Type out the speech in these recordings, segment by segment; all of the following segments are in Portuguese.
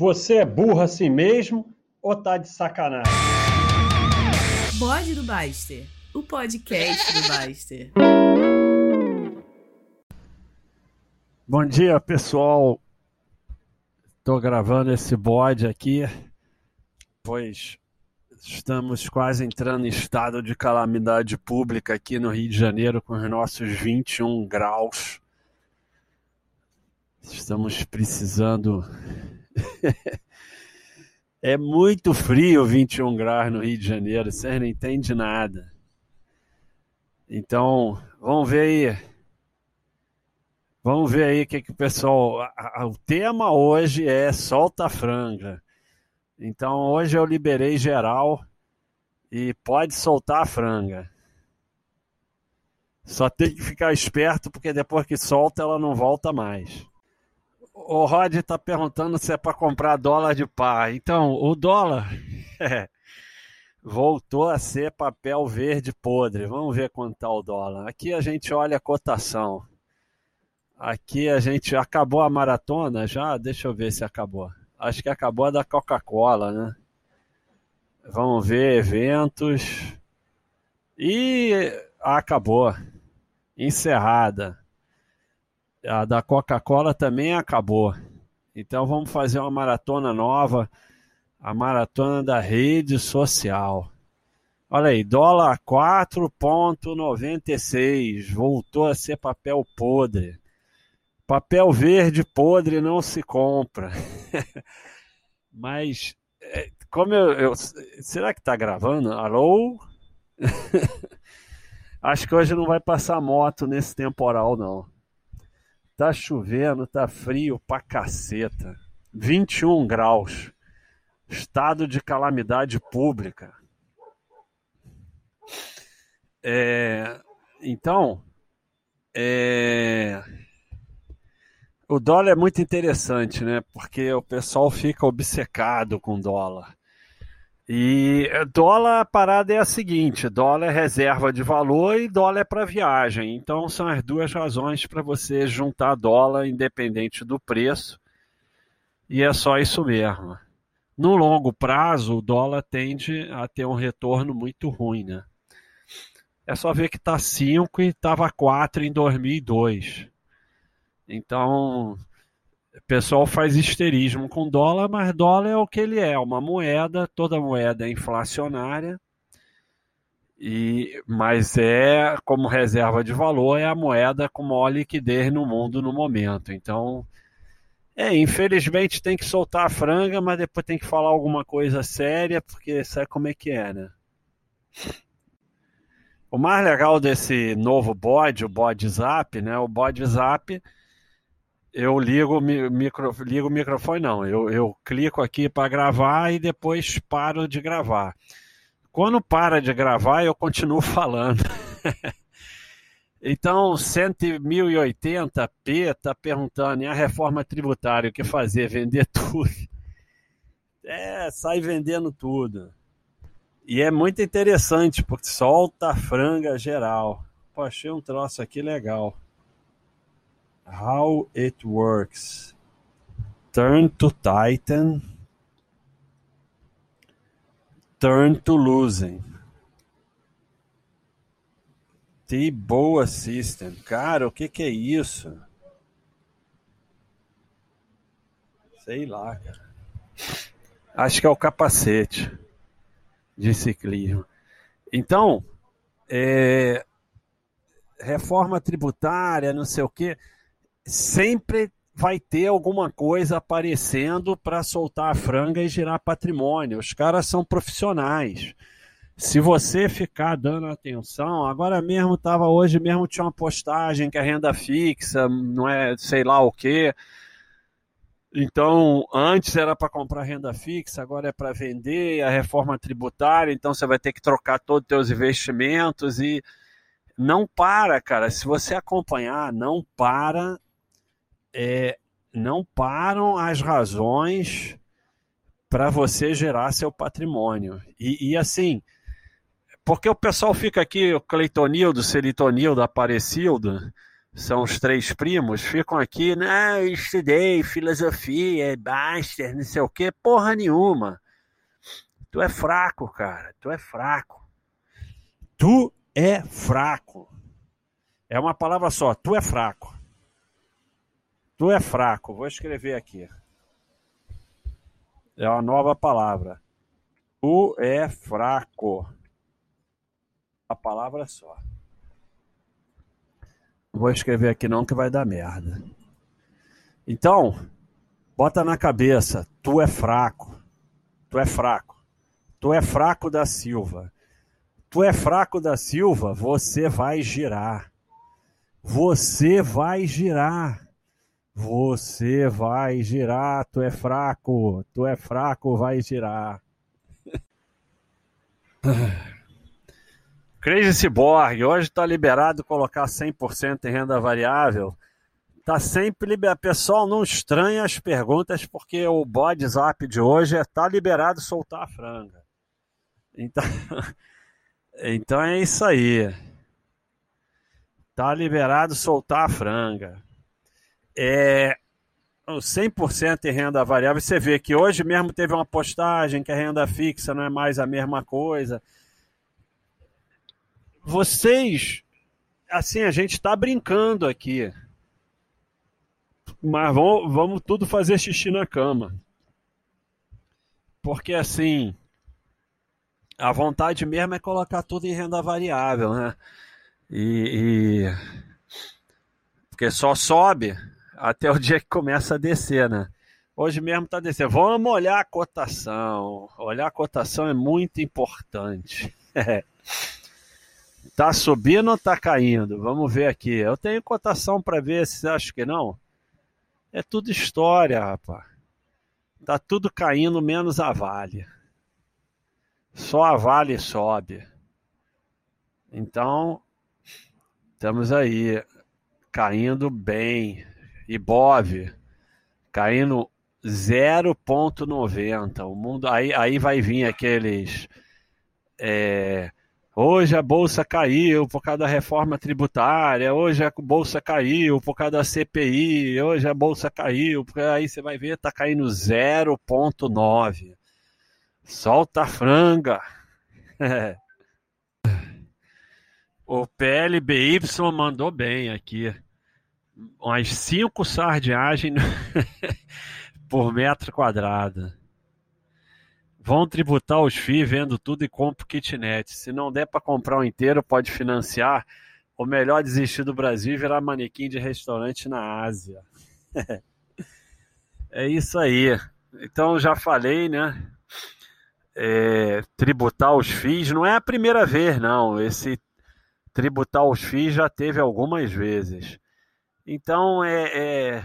Você é burro assim mesmo ou tá de sacanagem? Bode do Baster, o podcast do Baster. Bom dia, pessoal. Estou gravando esse bode aqui, pois estamos quase entrando em estado de calamidade pública aqui no Rio de Janeiro com os nossos 21 graus. Estamos precisando é muito frio 21 graus no Rio de Janeiro, vocês não entendem nada. Então, vamos ver aí. Vamos ver aí o que, que o pessoal. O tema hoje é solta a franga. Então, hoje eu liberei geral e pode soltar a franga. Só tem que ficar esperto porque depois que solta ela não volta mais o Rod está perguntando se é para comprar dólar de par. Então, o dólar é, voltou a ser papel verde podre. Vamos ver quanto está o dólar. Aqui a gente olha a cotação. Aqui a gente acabou a maratona já? Deixa eu ver se acabou. Acho que acabou a da Coca-Cola, né? Vamos ver eventos. E acabou. Encerrada a da Coca-Cola também acabou. Então vamos fazer uma maratona nova, a maratona da rede social. Olha aí, dólar 4,96, voltou a ser papel podre. Papel verde podre não se compra. Mas, é, como eu, eu será que está gravando? Alô? Acho que hoje não vai passar moto nesse temporal, não. Tá chovendo, tá frio pra caceta. 21 graus. Estado de calamidade pública. É, então, é, o dólar é muito interessante, né? Porque o pessoal fica obcecado com dólar. E dólar, a parada é a seguinte: dólar é reserva de valor e dólar é para viagem. Então são as duas razões para você juntar dólar independente do preço. E é só isso mesmo. No longo prazo, o dólar tende a ter um retorno muito ruim, né? É só ver que está 5 e estava 4 em 2002. Então, o pessoal faz histerismo com dólar, mas dólar é o que ele é, uma moeda, toda moeda é inflacionária, e, mas é como reserva de valor, é a moeda com maior liquidez no mundo no momento. Então, é, infelizmente tem que soltar a franga, mas depois tem que falar alguma coisa séria, porque sabe como é que é, né? O mais legal desse novo bode, o bode zap, né? O bode zap eu ligo o micro, ligo microfone, não. Eu, eu clico aqui para gravar e depois paro de gravar. Quando para de gravar, eu continuo falando. então, 1080p está perguntando, e a reforma tributária, o que fazer? Vender tudo. É, sai vendendo tudo. E é muito interessante, porque solta a franga geral. Pô, achei um troço aqui legal. How it works. Turn to Titan. Turn to losing. T-Boa System. Cara, o que, que é isso? Sei lá, cara. Acho que é o capacete de ciclismo. Então, é, reforma tributária, não sei o quê sempre vai ter alguma coisa aparecendo para soltar a franga e gerar patrimônio. Os caras são profissionais. Se você ficar dando atenção, agora mesmo estava hoje mesmo tinha uma postagem que é renda fixa, não é sei lá o quê. Então, antes era para comprar renda fixa, agora é para vender, a reforma tributária, então você vai ter que trocar todos os seus investimentos e não para, cara. Se você acompanhar, não para é, não param as razões para você gerar seu patrimônio. E, e, assim, porque o pessoal fica aqui, o Cleitonildo, Seritonildo, Aparecildo, são os três primos, ficam aqui, né? Eu estudei filosofia, Baster, não sei o quê, porra nenhuma. Tu é fraco, cara. Tu é fraco. Tu é fraco. É uma palavra só. Tu é fraco. Tu é fraco. Vou escrever aqui. É uma nova palavra. Tu é fraco. A palavra só. Vou escrever aqui não que vai dar merda. Então, bota na cabeça, tu é fraco. Tu é fraco. Tu é fraco da Silva. Tu é fraco da Silva, você vai girar. Você vai girar. Você vai girar, tu é fraco. Tu é fraco, vai girar. Crazy Cyborg, hoje está liberado colocar 100% em renda variável. Tá sempre liberado. Pessoal, não estranha as perguntas, porque o bode zap de hoje é tá liberado soltar a franga. Então, então é isso aí. Tá liberado soltar a franga. É, 100% em renda variável. Você vê que hoje mesmo teve uma postagem que a renda fixa não é mais a mesma coisa vocês, assim, a gente está brincando aqui. Mas vamos, vamos tudo fazer xixi na cama. Porque assim, a vontade mesmo é colocar tudo em renda variável, né? E, e, porque só sobe até o dia que começa a descer, né? Hoje mesmo está descendo. Vamos olhar a cotação. Olhar a cotação é muito importante. Tá subindo ou tá caindo? Vamos ver aqui. Eu tenho cotação para ver se acha que não. É tudo história, rapaz. Tá tudo caindo menos a Vale. Só a Vale sobe. Então, estamos aí caindo bem. Ibov caindo 0,90. O mundo aí, aí vai vir aqueles é, Hoje a bolsa caiu por causa da reforma tributária, hoje a bolsa caiu por causa da CPI, hoje a bolsa caiu, porque aí você vai ver, está caindo 0,9. Solta a franga. O PLBY mandou bem aqui. Umas 5 sardinhagens por metro quadrado. Vão tributar os FII vendo tudo e compra o kitnet. Se não der para comprar o um inteiro, pode financiar. Ou melhor, desistir do Brasil e virar manequim de restaurante na Ásia. é isso aí. Então, já falei, né? É, tributar os FIIs não é a primeira vez, não. Esse tributar os FIIs já teve algumas vezes. Então, é, é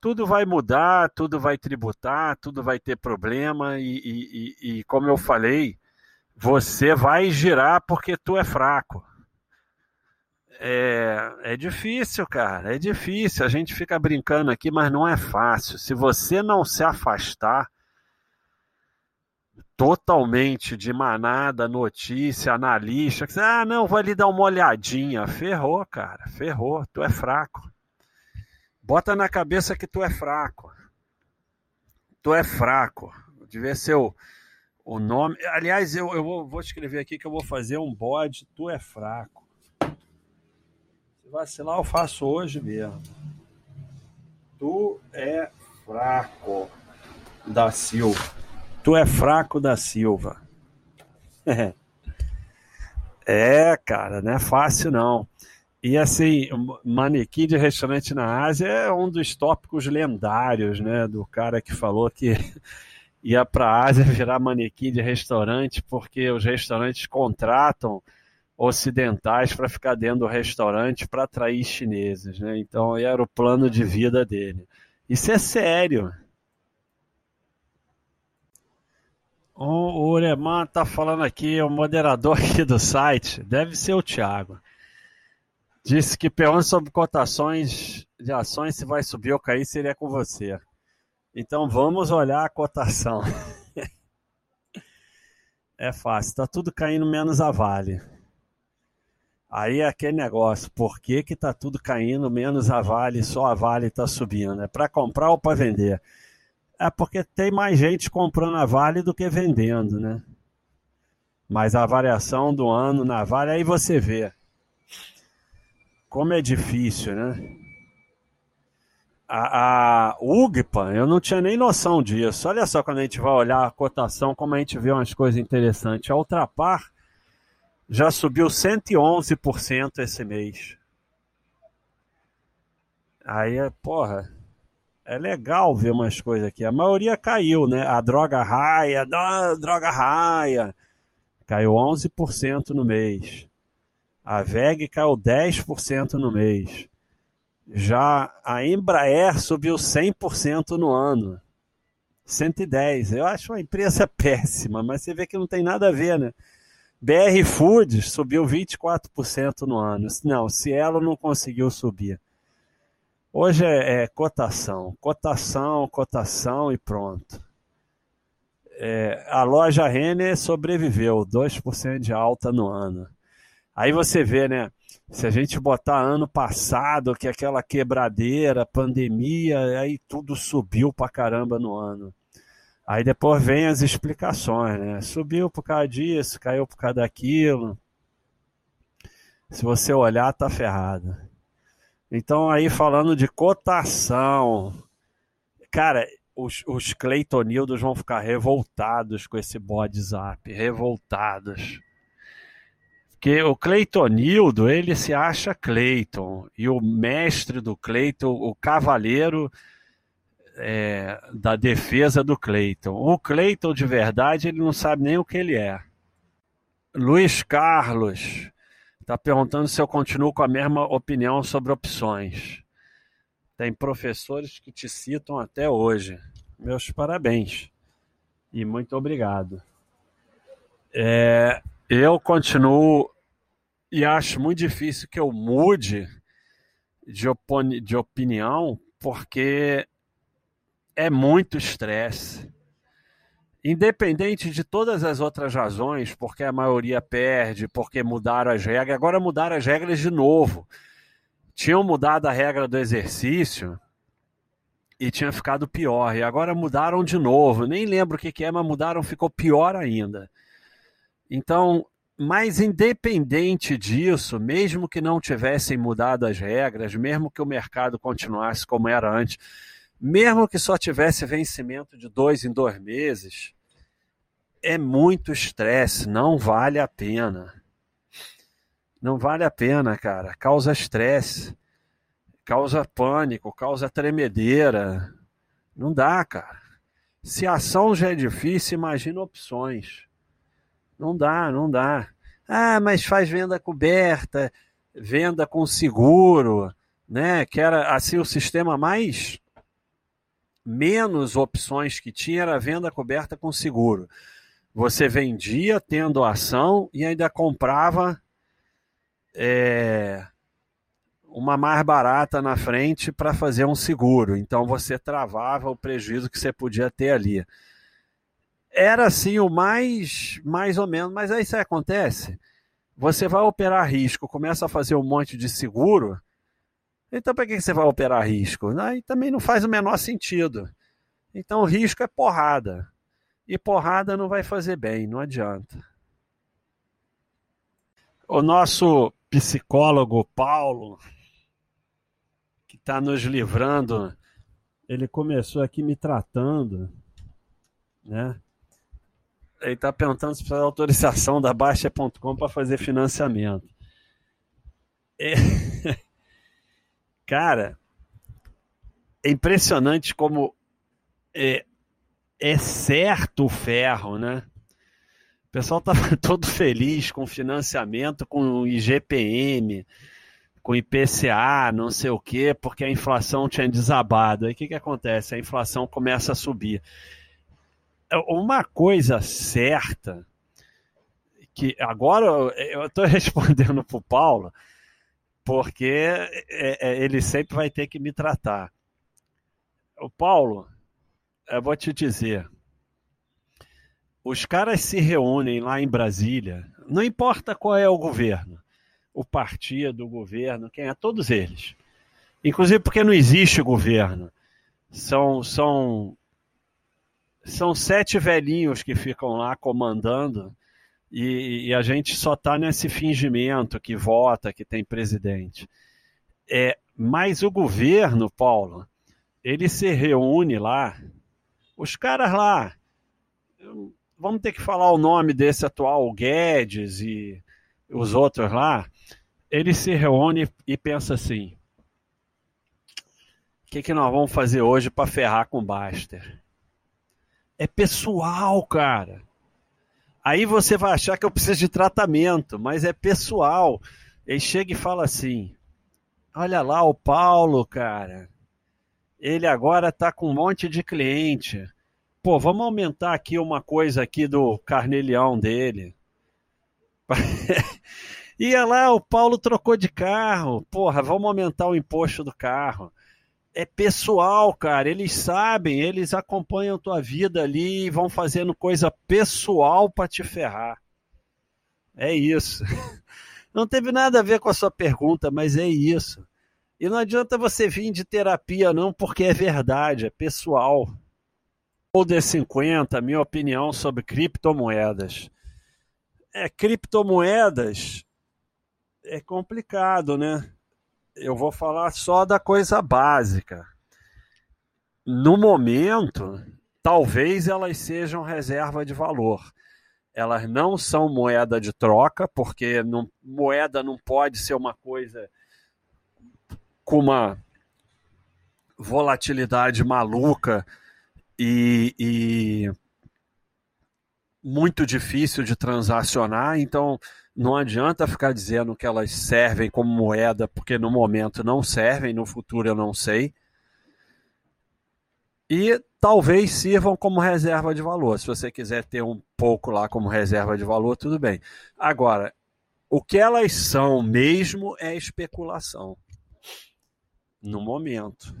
tudo vai mudar, tudo vai tributar, tudo vai ter problema e, e, e, como eu falei, você vai girar porque tu é fraco. É, é difícil, cara, é difícil. A gente fica brincando aqui, mas não é fácil. Se você não se afastar totalmente de manada, notícia, analista, que ah, não, vou ali dar uma olhadinha. Ferrou, cara, ferrou, tu é fraco. Bota na cabeça que tu é fraco. Tu é fraco. Devia ser o, o nome. Aliás, eu, eu vou, vou escrever aqui que eu vou fazer um bode. Tu é fraco. Se vacilar, eu faço hoje mesmo. Tu é fraco da Silva. Tu é fraco da Silva. É, cara, não é fácil não. E assim, manequim de restaurante na Ásia é um dos tópicos lendários, né? Do cara que falou que ia para a Ásia virar manequim de restaurante porque os restaurantes contratam ocidentais para ficar dentro do restaurante para atrair chineses, né? Então era o plano de vida dele. Isso é sério. O Ureman tá falando aqui, o moderador aqui do site, deve ser o Thiago. Disse que pergunta sobre cotações de ações, se vai subir ou cair, seria com você. Então vamos olhar a cotação. é fácil, está tudo caindo menos a Vale. Aí é aquele negócio, por que que tá tudo caindo, menos a Vale, só a Vale tá subindo? É para comprar ou para vender? É porque tem mais gente comprando a Vale do que vendendo, né? Mas a variação do ano na Vale, aí você vê como é difícil, né? A, a UGPA, eu não tinha nem noção disso. Olha só quando a gente vai olhar a cotação, como a gente vê umas coisas interessantes. A Ultrapar já subiu 111% esse mês. Aí, porra, é legal ver umas coisas aqui. A maioria caiu, né? A droga raia, a droga raia, caiu 11% no mês. A VEG caiu 10% no mês. Já a Embraer subiu 100% no ano. 110. Eu acho uma empresa péssima, mas você vê que não tem nada a ver, né? BR Foods subiu 24% no ano. Não, Cielo não conseguiu subir. Hoje é, é cotação, cotação, cotação e pronto. É, a loja Renner sobreviveu, 2% de alta no ano. Aí você vê, né? Se a gente botar ano passado, que aquela quebradeira, pandemia, aí tudo subiu pra caramba no ano. Aí depois vem as explicações, né? Subiu por causa disso, caiu por causa daquilo. Se você olhar, tá ferrado. Então aí falando de cotação, cara, os, os Cleitonildos vão ficar revoltados com esse bode zap, revoltados. Porque o Cleitonildo, ele se acha Cleiton. E o mestre do Cleiton, o cavaleiro é, da defesa do Cleiton. O Cleiton, de verdade, ele não sabe nem o que ele é. Luiz Carlos está perguntando se eu continuo com a mesma opinião sobre opções. Tem professores que te citam até hoje. Meus parabéns. E muito obrigado. É, eu continuo e acho muito difícil que eu mude de, opini de opinião, porque é muito estresse. Independente de todas as outras razões, porque a maioria perde, porque mudaram as regras, agora mudaram as regras de novo. Tinham mudado a regra do exercício e tinha ficado pior, e agora mudaram de novo. Nem lembro o que, que é, mas mudaram, ficou pior ainda. Então, mas independente disso, mesmo que não tivessem mudado as regras, mesmo que o mercado continuasse como era antes, mesmo que só tivesse vencimento de dois em dois meses, é muito estresse, não vale a pena. Não vale a pena, cara. Causa estresse, causa pânico, causa tremedeira. Não dá, cara. Se a ação já é difícil, imagina opções. Não dá, não dá. Ah, mas faz venda coberta, venda com seguro, né? Que era assim o sistema mais menos opções que tinha era venda coberta com seguro. Você vendia tendo ação e ainda comprava é, uma mais barata na frente para fazer um seguro. Então você travava o prejuízo que você podia ter ali era assim o mais, mais ou menos, mas aí isso acontece. Você vai operar risco, começa a fazer um monte de seguro, então para que você vai operar risco? Aí também não faz o menor sentido. Então risco é porrada. E porrada não vai fazer bem, não adianta. O nosso psicólogo Paulo, que está nos livrando, ele começou aqui me tratando, né? Ele está perguntando se precisa de autorização da Baixa.com para fazer financiamento. É... Cara, é impressionante como é, é certo o ferro, né? O pessoal estava todo feliz com financiamento, com IGPM, com IPCA, não sei o quê, porque a inflação tinha desabado. Aí o que, que acontece? A inflação começa a subir uma coisa certa que agora eu estou respondendo para o Paulo porque é, é, ele sempre vai ter que me tratar. O Paulo, eu vou te dizer, os caras se reúnem lá em Brasília, não importa qual é o governo, o partido, o governo, quem é? Todos eles. Inclusive porque não existe governo. São, são, são sete velhinhos que ficam lá comandando e, e a gente só está nesse fingimento que vota, que tem presidente. É, mas o governo, Paulo, ele se reúne lá, os caras lá, vamos ter que falar o nome desse atual Guedes e os outros lá, ele se reúne e pensa assim: o que, que nós vamos fazer hoje para ferrar com o Baster? É pessoal, cara. Aí você vai achar que eu preciso de tratamento, mas é pessoal. Ele chega e fala assim: Olha lá o Paulo, cara. Ele agora está com um monte de cliente. Pô, vamos aumentar aqui uma coisa aqui do carnelião dele. Ia lá, o Paulo trocou de carro. Porra, vamos aumentar o imposto do carro é pessoal, cara. Eles sabem, eles acompanham tua vida ali e vão fazendo coisa pessoal para te ferrar. É isso. Não teve nada a ver com a sua pergunta, mas é isso. E não adianta você vir de terapia, não, porque é verdade, é pessoal. Ou de 50, minha opinião sobre criptomoedas. É, criptomoedas é complicado, né? eu vou falar só da coisa básica. No momento, talvez elas sejam reserva de valor. Elas não são moeda de troca, porque não, moeda não pode ser uma coisa com uma volatilidade maluca e, e muito difícil de transacionar. Então, não adianta ficar dizendo que elas servem como moeda, porque no momento não servem, no futuro eu não sei. E talvez sirvam como reserva de valor. Se você quiser ter um pouco lá como reserva de valor, tudo bem. Agora, o que elas são mesmo é especulação. No momento.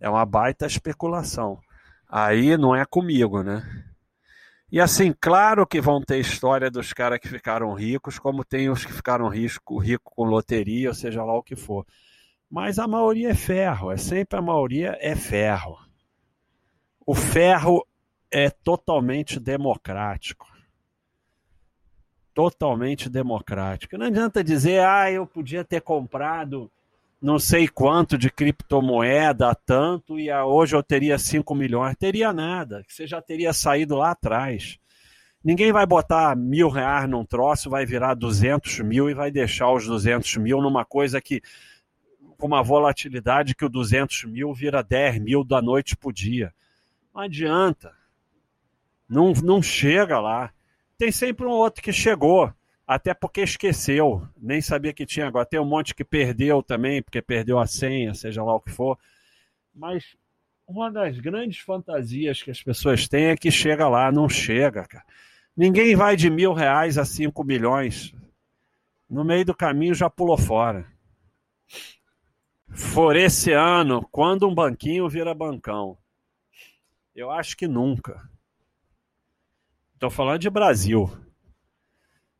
É uma baita especulação. Aí não é comigo, né? E assim, claro que vão ter história dos caras que ficaram ricos, como tem os que ficaram ricos rico com loteria, ou seja lá o que for. Mas a maioria é ferro, é sempre a maioria é ferro. O ferro é totalmente democrático. Totalmente democrático. Não adianta dizer, ah, eu podia ter comprado não sei quanto de criptomoeda, tanto, e hoje eu teria 5 milhões. Teria nada, você já teria saído lá atrás. Ninguém vai botar mil reais num troço, vai virar 200 mil e vai deixar os 200 mil numa coisa que, com uma volatilidade que o 200 mil vira 10 mil da noite para dia. Não adianta. Não, não chega lá. Tem sempre um outro que chegou até porque esqueceu, nem sabia que tinha agora. Tem um monte que perdeu também, porque perdeu a senha, seja lá o que for. Mas uma das grandes fantasias que as pessoas têm é que chega lá, não chega, cara. Ninguém vai de mil reais a cinco milhões. No meio do caminho já pulou fora. For esse ano, quando um banquinho vira bancão? Eu acho que nunca. Estou falando de Brasil.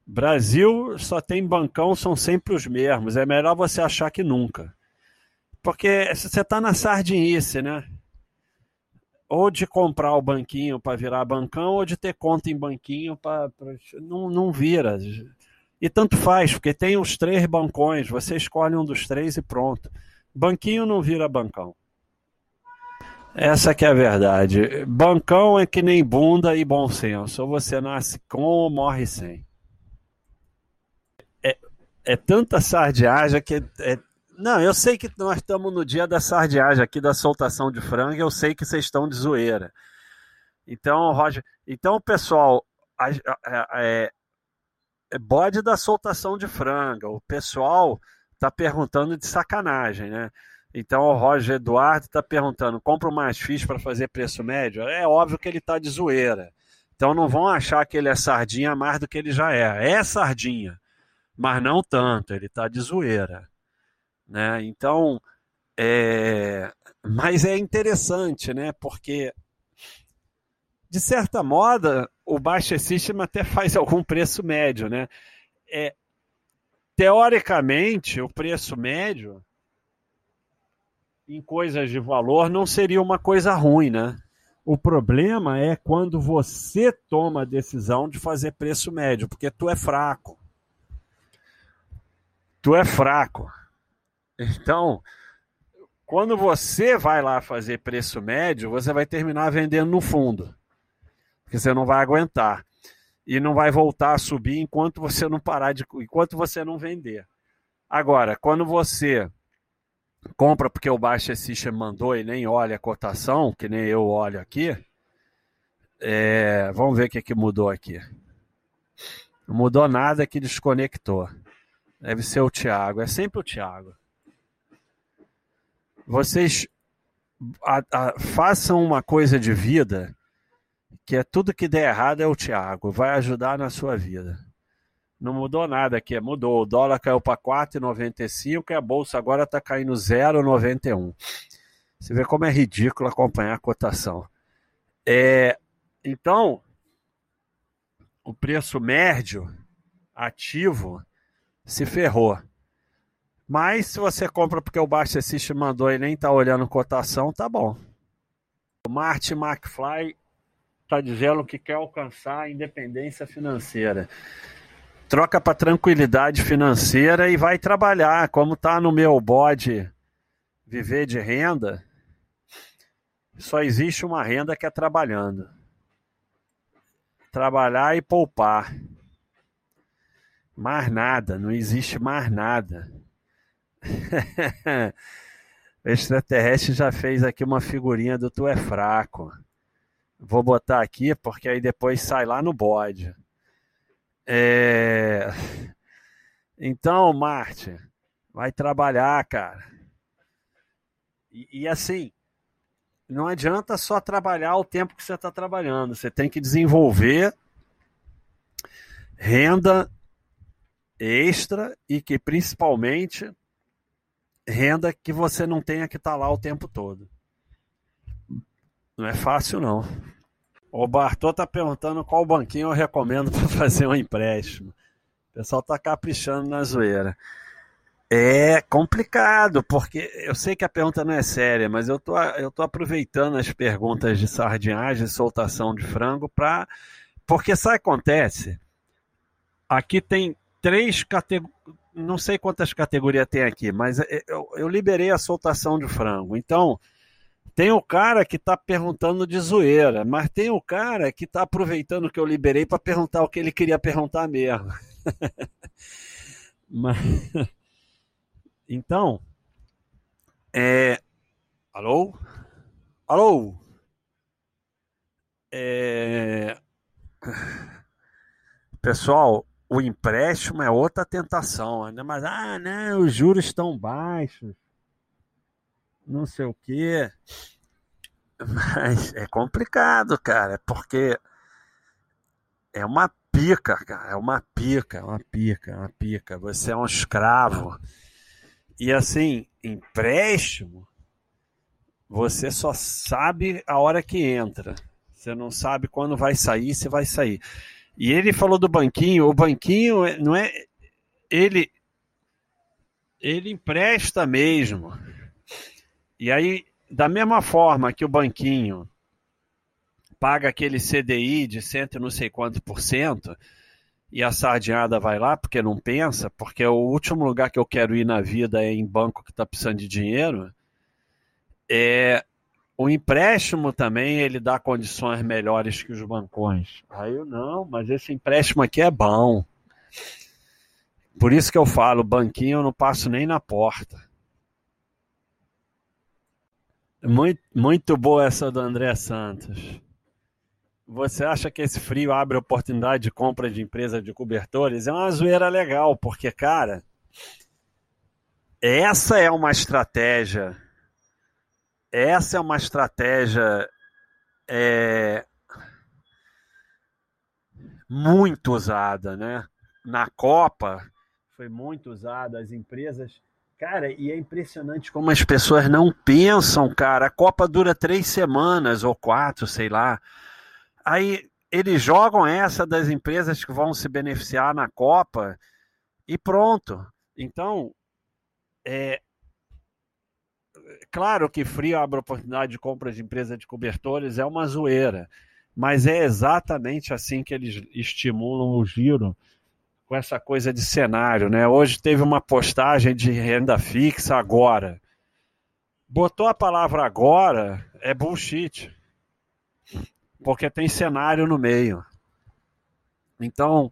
Brasil só tem bancão, são sempre os mesmos. É melhor você achar que nunca. Porque você está na sardinice, né? Ou de comprar o banquinho para virar bancão, ou de ter conta em banquinho para. Não, não vira. E tanto faz, porque tem os três bancões, você escolhe um dos três e pronto. Banquinho não vira bancão. Essa que é a verdade. Bancão é que nem bunda e bom senso. Ou você nasce com ou morre sem é tanta sardiagem que é, não, eu sei que nós estamos no dia da sardiagem aqui da soltação de frango, eu sei que vocês estão de zoeira. Então, Roger, então pessoal, é, é bode da soltação de franga. O pessoal está perguntando de sacanagem, né? Então o Roger Eduardo está perguntando: compra mais fixe para fazer preço médio? É óbvio que ele está de zoeira. Então não vão achar que ele é sardinha mais do que ele já é. É sardinha mas não tanto, ele está de zoeira. Né? Então, é... mas é interessante, né? porque, de certa moda, o Baixa System até faz algum preço médio. Né? É... teoricamente, o preço médio em coisas de valor não seria uma coisa ruim, né? O problema é quando você toma a decisão de fazer preço médio, porque tu é fraco. Tu é fraco. Então, quando você vai lá fazer preço médio, você vai terminar vendendo no fundo. Porque você não vai aguentar. E não vai voltar a subir enquanto você não parar de. enquanto você não vender. Agora, quando você compra porque o Baixa System mandou e nem olha a cotação, que nem eu olho aqui. É, vamos ver o que, que mudou aqui. Não mudou nada que desconectou. Deve ser o Thiago. É sempre o Thiago. Vocês a, a, façam uma coisa de vida que é tudo que der errado é o Thiago. Vai ajudar na sua vida. Não mudou nada aqui, mudou. O dólar caiu para 4,95 e a bolsa agora está caindo 0,91. Você vê como é ridículo acompanhar a cotação. É, então, o preço médio ativo se ferrou. Mas se você compra porque o Baixa Assist mandou e nem está olhando cotação, tá bom. O Martin McFly está dizendo que quer alcançar a independência financeira troca para tranquilidade financeira e vai trabalhar. Como tá no meu bode viver de renda, só existe uma renda que é trabalhando. Trabalhar e poupar. Mais nada, não existe mais nada. o extraterrestre já fez aqui uma figurinha do Tu é fraco. Vou botar aqui porque aí depois sai lá no bode. É... Então, Marte, vai trabalhar, cara. E, e, assim, não adianta só trabalhar o tempo que você está trabalhando. Você tem que desenvolver renda extra e que principalmente renda que você não tenha que estar tá lá o tempo todo. Não é fácil não. O Bartô tá perguntando qual banquinho eu recomendo para fazer um empréstimo. O pessoal tá caprichando na zoeira. É complicado, porque eu sei que a pergunta não é séria, mas eu tô, eu tô aproveitando as perguntas de sardinhagem soltação de frango para. Porque sabe acontece? Aqui tem três categorias. Não sei quantas categorias tem aqui, mas eu, eu liberei a soltação de frango. Então, tem o cara que está perguntando de zoeira, mas tem o cara que está aproveitando que eu liberei para perguntar o que ele queria perguntar mesmo. mas... Então, é... alô? Alô? É... Pessoal, o empréstimo é outra tentação, né? mas ah, não, os juros estão baixos não sei o quê. Mas é complicado, cara, porque é uma pica, cara, é uma pica, é uma pica, é uma pica. Você é um escravo. E assim, empréstimo, você só sabe a hora que entra. Você não sabe quando vai sair, se vai sair. E ele falou do banquinho, o banquinho não é ele ele empresta mesmo. E aí, da mesma forma que o banquinho paga aquele CDI de cento e não sei quanto por cento, e a sardinhada vai lá porque não pensa, porque o último lugar que eu quero ir na vida é em banco que está precisando de dinheiro, é o empréstimo também ele dá condições melhores que os bancões. Aí eu não, mas esse empréstimo aqui é bom. Por isso que eu falo, banquinho eu não passo nem na porta. Muito, muito boa essa do André Santos. Você acha que esse frio abre oportunidade de compra de empresa de cobertores? É uma zoeira legal, porque, cara, essa é uma estratégia. Essa é uma estratégia é, muito usada, né? Na Copa foi muito usada. As empresas Cara, e é impressionante como as pessoas não pensam, cara. A Copa dura três semanas ou quatro, sei lá. Aí eles jogam essa das empresas que vão se beneficiar na Copa E pronto. Então, é, claro que frio abre oportunidade de compra de empresa de cobertores, é uma zoeira. Mas é exatamente assim que eles estimulam o giro com essa coisa de cenário, né? Hoje teve uma postagem de renda fixa agora. Botou a palavra agora, é bullshit. Porque tem cenário no meio. Então,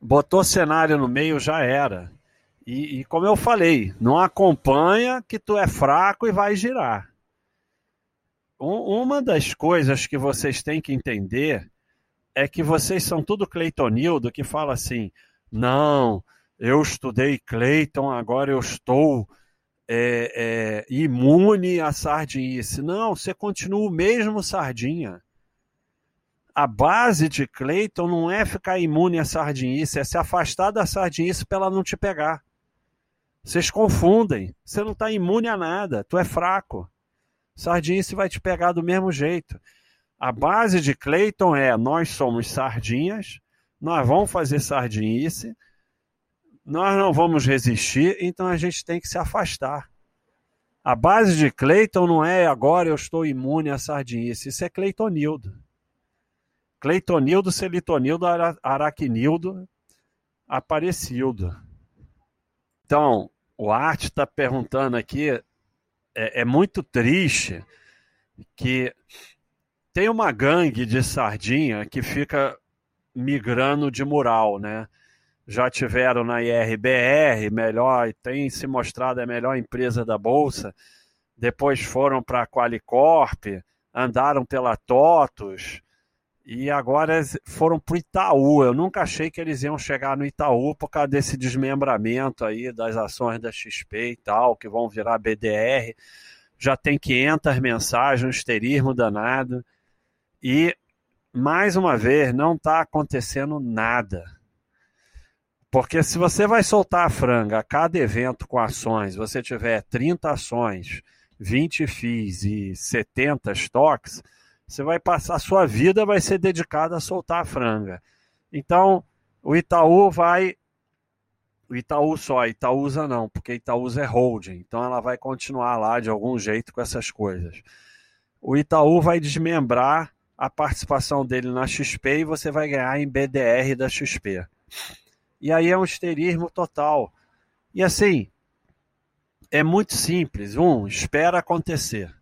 botou cenário no meio, já era. E, e, como eu falei, não acompanha que tu é fraco e vai girar. Um, uma das coisas que vocês têm que entender é que vocês são tudo Cleitonildo que fala assim: não, eu estudei Cleiton, agora eu estou é, é, imune à sardinice. Não, você continua o mesmo sardinha. A base de Cleiton não é ficar imune à sardinice, é se afastar da sardinice para ela não te pegar. Vocês confundem. Você não está imune a nada. Tu é fraco. Sardinice vai te pegar do mesmo jeito. A base de Clayton é: nós somos sardinhas, nós vamos fazer sardinice, nós não vamos resistir, então a gente tem que se afastar. A base de Clayton não é agora eu estou imune à sardinice, isso é Cleitonildo. Cleitonildo, Celitonildo, Araquinildo, Aparecildo. Então, o Art está perguntando aqui, é, é, muito triste que tem uma gangue de sardinha que fica migrando de mural, né? Já tiveram na IRBR, melhor, tem se mostrado a melhor empresa da Bolsa. Depois foram para a Qualicorp, andaram pela TOTUS, e agora foram para o Itaú. Eu nunca achei que eles iam chegar no Itaú por causa desse desmembramento aí das ações da XP e tal, que vão virar BDR. Já tem 500 mensagens, um esterismo danado. E, mais uma vez, não está acontecendo nada. Porque se você vai soltar a franga a cada evento com ações, você tiver 30 ações, 20 FIIs e 70 estoques você vai passar, a sua vida vai ser dedicada a soltar a franga. Então, o Itaú vai. O Itaú só, Itaúsa não, porque Itaúsa é holding, então ela vai continuar lá de algum jeito com essas coisas. O Itaú vai desmembrar a participação dele na XP e você vai ganhar em BDR da XP. E aí é um esterismo total. E assim, é muito simples. Um, espera acontecer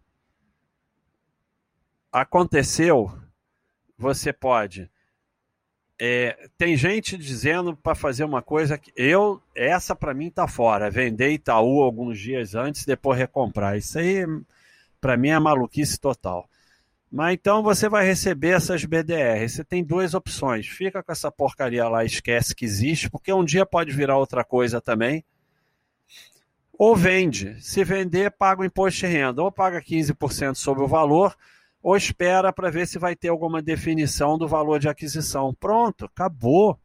aconteceu, você pode. É, tem gente dizendo para fazer uma coisa que eu, essa para mim tá fora. Vender Itaú alguns dias antes, depois recomprar. Isso aí, para mim, é maluquice total. Mas então você vai receber essas BDR. Você tem duas opções. Fica com essa porcaria lá, esquece que existe, porque um dia pode virar outra coisa também. Ou vende. Se vender, paga o imposto de renda. Ou paga 15% sobre o valor, ou espera para ver se vai ter alguma definição do valor de aquisição. Pronto, acabou.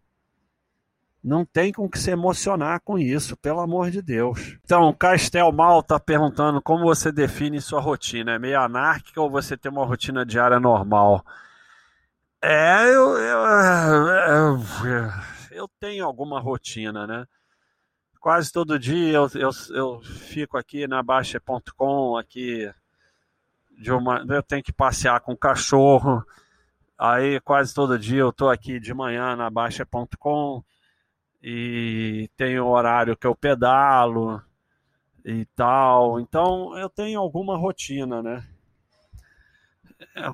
Não tem com que se emocionar com isso, pelo amor de Deus. Então, Castel Mal está perguntando como você define sua rotina. É meio anárquica ou você tem uma rotina diária normal? É, eu, eu, eu, eu tenho alguma rotina, né? Quase todo dia eu, eu, eu fico aqui na Baixa.com, aqui de uma, eu tenho que passear com o cachorro. Aí quase todo dia eu estou aqui de manhã na Baixa.com e tem o horário que eu pedalo e tal. Então eu tenho alguma rotina, né?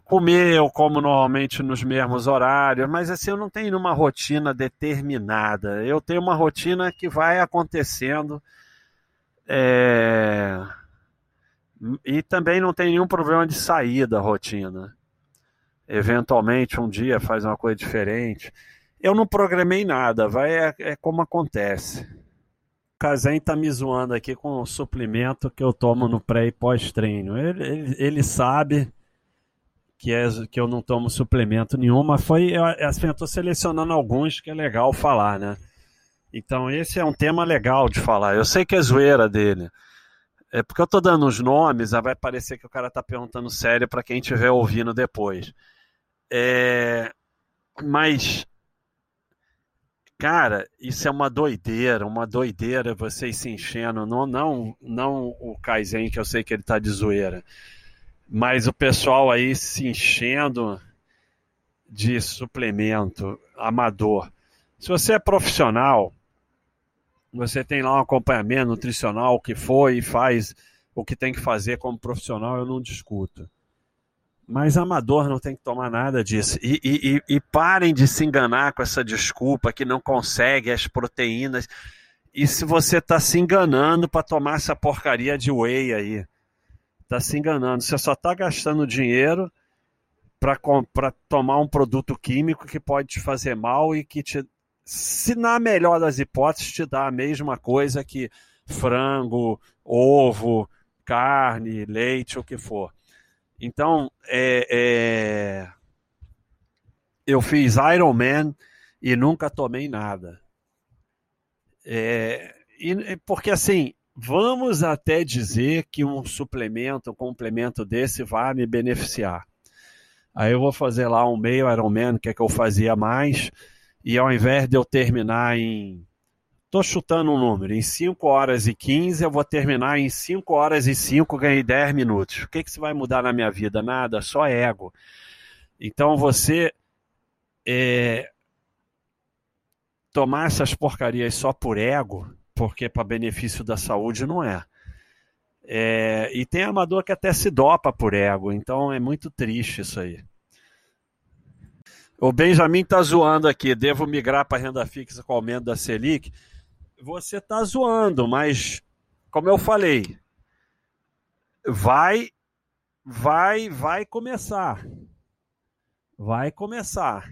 Comer eu como normalmente nos mesmos horários, mas assim eu não tenho uma rotina determinada. Eu tenho uma rotina que vai acontecendo. É e também não tem nenhum problema de sair da rotina. Eventualmente, um dia faz uma coisa diferente. Eu não programei nada, vai é, é como acontece. O Kazem tá me zoando aqui com o suplemento que eu tomo no pré e pós-treino. Ele, ele, ele, sabe que, é, que eu não tomo suplemento nenhum, mas foi, assim, eu estou selecionando alguns que é legal falar, né? Então, esse é um tema legal de falar. Eu sei que é zoeira dele. É porque eu tô dando os nomes, vai parecer que o cara tá perguntando sério para quem estiver ouvindo depois. É, mas Cara, isso é uma doideira, uma doideira vocês se enchendo. Não, não, não o Kaizen, que eu sei que ele tá de zoeira, mas o pessoal aí se enchendo de suplemento amador. Se você é profissional, você tem lá um acompanhamento nutricional que foi e faz o que tem que fazer como profissional, eu não discuto. Mas amador não tem que tomar nada disso. E, e, e, e parem de se enganar com essa desculpa que não consegue as proteínas. E se você está se enganando para tomar essa porcaria de whey aí, está se enganando. Você só está gastando dinheiro para tomar um produto químico que pode te fazer mal e que te, se na melhor das hipóteses, te dá a mesma coisa que frango, ovo, carne, leite, o que for. Então, é, é... eu fiz Ironman e nunca tomei nada. É... E, porque assim, vamos até dizer que um suplemento, um complemento desse vai me beneficiar. Aí eu vou fazer lá um meio Ironman, que é que eu fazia mais, e ao invés de eu terminar em. Estou chutando um número, em 5 horas e 15, eu vou terminar em 5 horas e 5, ganhei 10 minutos. O que, que isso vai mudar na minha vida? Nada, só ego. Então você é, tomar essas porcarias só por ego, porque para benefício da saúde não é. é. E tem amador que até se dopa por ego, então é muito triste isso aí. O Benjamin está zoando aqui. Devo migrar para renda fixa com o aumento da Selic? Você está zoando, mas como eu falei, vai, vai, vai começar. Vai começar.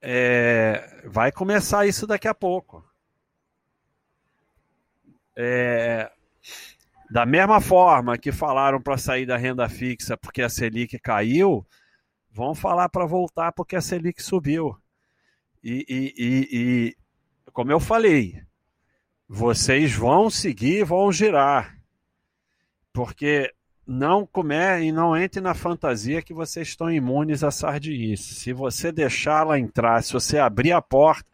É, vai começar isso daqui a pouco. É, da mesma forma que falaram para sair da renda fixa porque a Selic caiu, Vão falar para voltar porque a Selic subiu. E, e, e, e, como eu falei, vocês vão seguir, vão girar. Porque não come e não entre na fantasia que vocês estão imunes à sardinice. Se você deixá-la entrar, se você abrir a porta,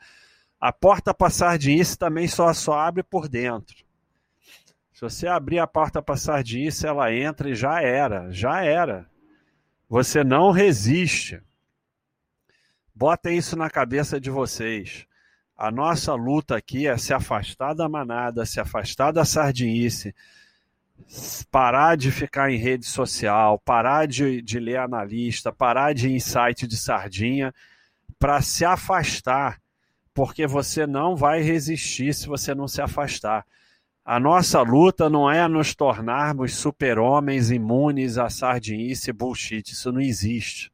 a porta para sardinice também só, só abre por dentro. Se você abrir a porta para sardinice, ela entra e já era, já era. Você não resiste. Bota isso na cabeça de vocês. A nossa luta aqui é se afastar da manada, se afastar da sardinice, parar de ficar em rede social, parar de, de ler analista, parar de insight de sardinha, para se afastar, porque você não vai resistir se você não se afastar. A nossa luta não é nos tornarmos super-homens imunes a sardinice e bullshit. Isso não existe.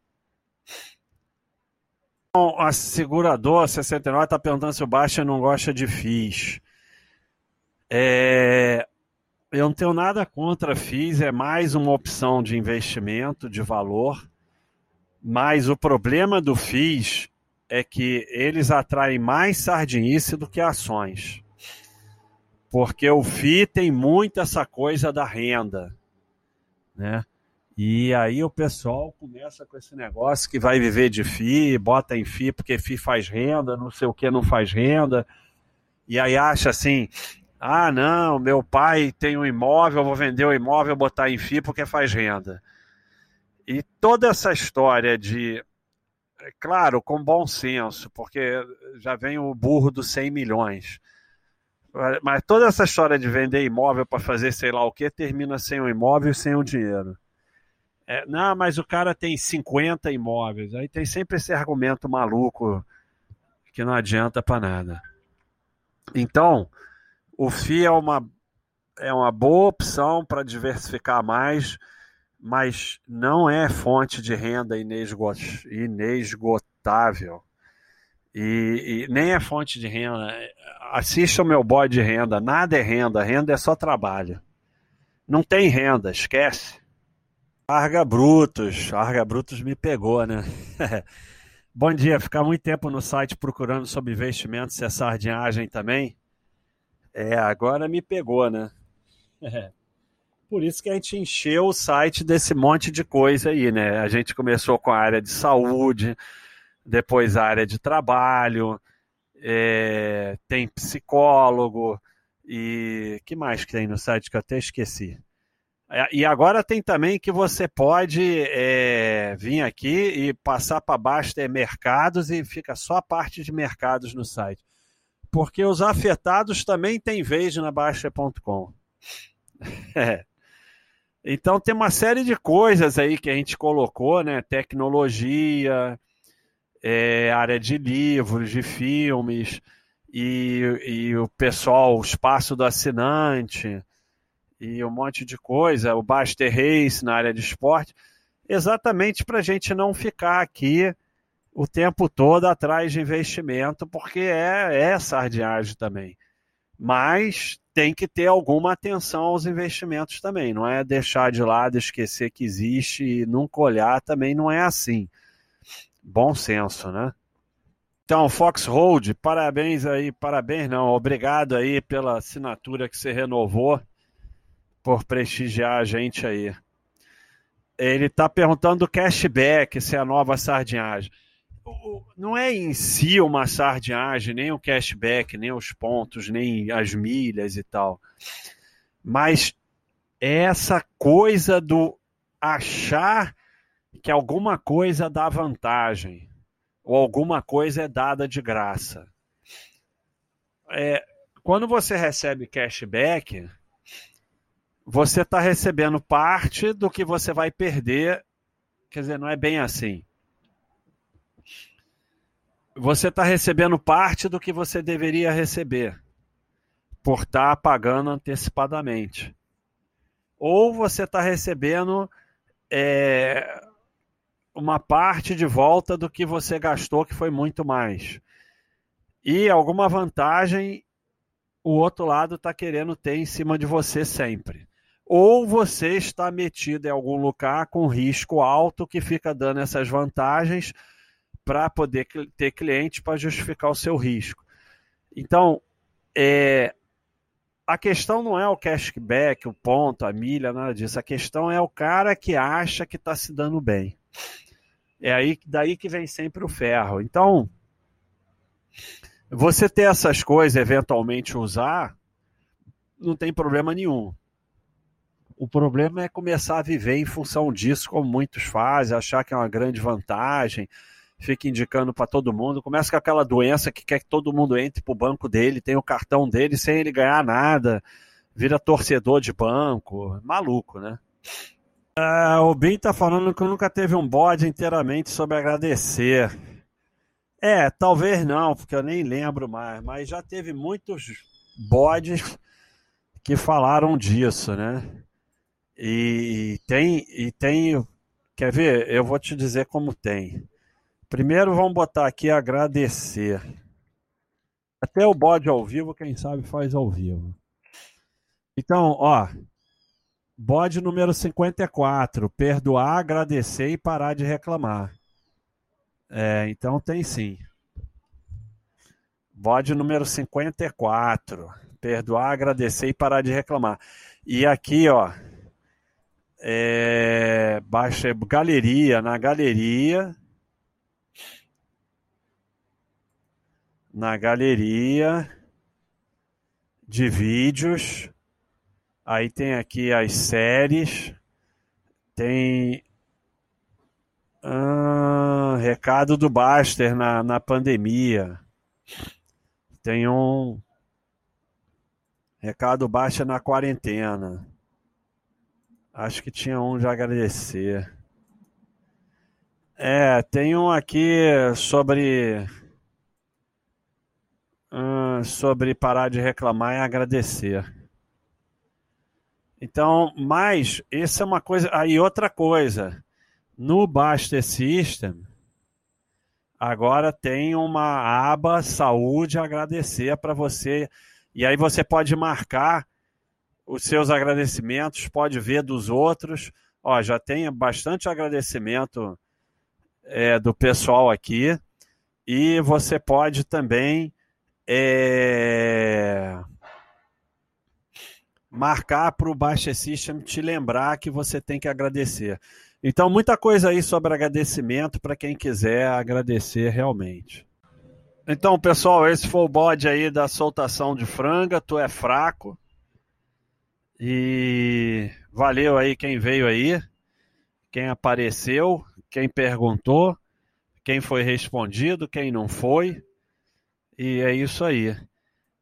A seguradora 69 está perguntando se o Baixa não gosta de FIIs. É... Eu não tenho nada contra FIIs, é mais uma opção de investimento, de valor. Mas o problema do FIIs é que eles atraem mais sardinice do que ações. Porque o FI tem muito essa coisa da renda, né? E aí o pessoal começa com esse negócio que vai viver de FI, bota em FI porque FI faz renda, não sei o que não faz renda. E aí acha assim, ah não, meu pai tem um imóvel, vou vender o imóvel, botar em FI porque faz renda. E toda essa história de, é claro, com bom senso, porque já vem o burro dos 100 milhões. Mas toda essa história de vender imóvel para fazer sei lá o que termina sem o imóvel e sem o dinheiro. É, não, mas o cara tem 50 imóveis. Aí tem sempre esse argumento maluco que não adianta para nada. Então, o FI é uma, é uma boa opção para diversificar mais, mas não é fonte de renda inesgotável. E, e, nem é fonte de renda. Assista o meu bode de renda. Nada é renda. Renda é só trabalho. Não tem renda, esquece. Arga Brutos. Arga Brutos me pegou, né? Bom dia. Ficar muito tempo no site procurando sobre investimentos e é sardinhagem também? É, agora me pegou, né? Por isso que a gente encheu o site desse monte de coisa aí, né? A gente começou com a área de saúde, depois a área de trabalho, é, tem psicólogo e que mais que tem no site que eu até esqueci. É, e agora tem também que você pode é, vir aqui e passar para baixo ter mercados e fica só a parte de mercados no site. Porque os afetados também têm vez na Baixa.com. É. Então tem uma série de coisas aí que a gente colocou, né? Tecnologia, é, área de livros, de filmes, e, e o pessoal, o espaço do assinante, e um monte de coisa, o Baster Race na área de esporte, exatamente para a gente não ficar aqui o tempo todo atrás de investimento, porque é, é sardinhagem também. Mas tem que ter alguma atenção aos investimentos também, não é deixar de lado, esquecer que existe e nunca olhar, também não é assim. Bom senso, né? Então, Fox Road, parabéns aí, parabéns não, obrigado aí pela assinatura que você renovou, por prestigiar a gente aí. Ele está perguntando do cashback, se é a nova sardinhagem não é em si uma sardinhagem, nem o cashback, nem os pontos, nem as milhas e tal. Mas essa coisa do achar que alguma coisa dá vantagem ou alguma coisa é dada de graça. É, quando você recebe cashback, você está recebendo parte do que você vai perder. Quer dizer, não é bem assim você está recebendo parte do que você deveria receber por estar tá pagando antecipadamente. Ou você está recebendo é, uma parte de volta do que você gastou, que foi muito mais. E alguma vantagem o outro lado está querendo ter em cima de você sempre. Ou você está metido em algum lugar com risco alto que fica dando essas vantagens para poder ter cliente para justificar o seu risco. Então, é, a questão não é o cashback, o ponto, a milha, nada disso. A questão é o cara que acha que está se dando bem. É aí daí que vem sempre o ferro. Então, você ter essas coisas, eventualmente usar, não tem problema nenhum. O problema é começar a viver em função disso, como muitos fazem, achar que é uma grande vantagem fica indicando para todo mundo. Começa com aquela doença que quer que todo mundo entre pro banco dele, tem o cartão dele sem ele ganhar nada, vira torcedor de banco, maluco, né? Uh, o Bin tá falando que nunca teve um bode inteiramente sobre agradecer. É, talvez não, porque eu nem lembro mais, mas já teve muitos bodes que falaram disso, né? E tem, e tem, quer ver? Eu vou te dizer como tem. Primeiro vamos botar aqui agradecer. Até o bode ao vivo, quem sabe faz ao vivo. Então, ó, bode número 54, perdoar, agradecer e parar de reclamar. É, então tem sim. Bode número 54, perdoar, agradecer e parar de reclamar. E aqui, ó, é, baixa galeria, na galeria na galeria de vídeos. Aí tem aqui as séries. Tem recado do Baster na, na pandemia. Tem um recado Baster na quarentena. Acho que tinha um de agradecer. É, tem um aqui sobre sobre parar de reclamar e agradecer. Então, mas isso é uma coisa. Aí outra coisa, no Baster System agora tem uma aba saúde agradecer para você e aí você pode marcar os seus agradecimentos, pode ver dos outros. Ó, já tem bastante agradecimento é, do pessoal aqui e você pode também é, marcar para o Baixa System te lembrar que você tem que agradecer. Então, muita coisa aí sobre agradecimento para quem quiser agradecer realmente. Então, pessoal, esse foi o bode aí da soltação de franga. Tu é fraco. E valeu aí quem veio aí, quem apareceu, quem perguntou, quem foi respondido, quem não foi. E é isso aí.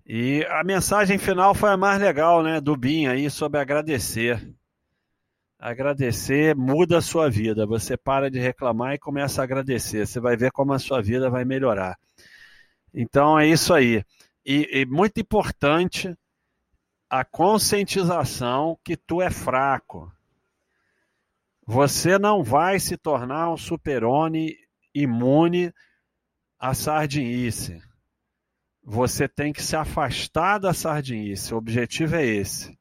E a mensagem final foi a mais legal, né, do Bin aí sobre agradecer. Agradecer muda a sua vida. Você para de reclamar e começa a agradecer. Você vai ver como a sua vida vai melhorar. Então é isso aí. E, e muito importante a conscientização que tu é fraco. Você não vai se tornar um super-homem imune à sardinice. Você tem que se afastar da sardinice. O objetivo é esse.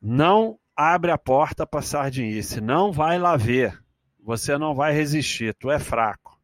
Não abre a porta para sardinice. Não vai lá ver. Você não vai resistir. Tu é fraco.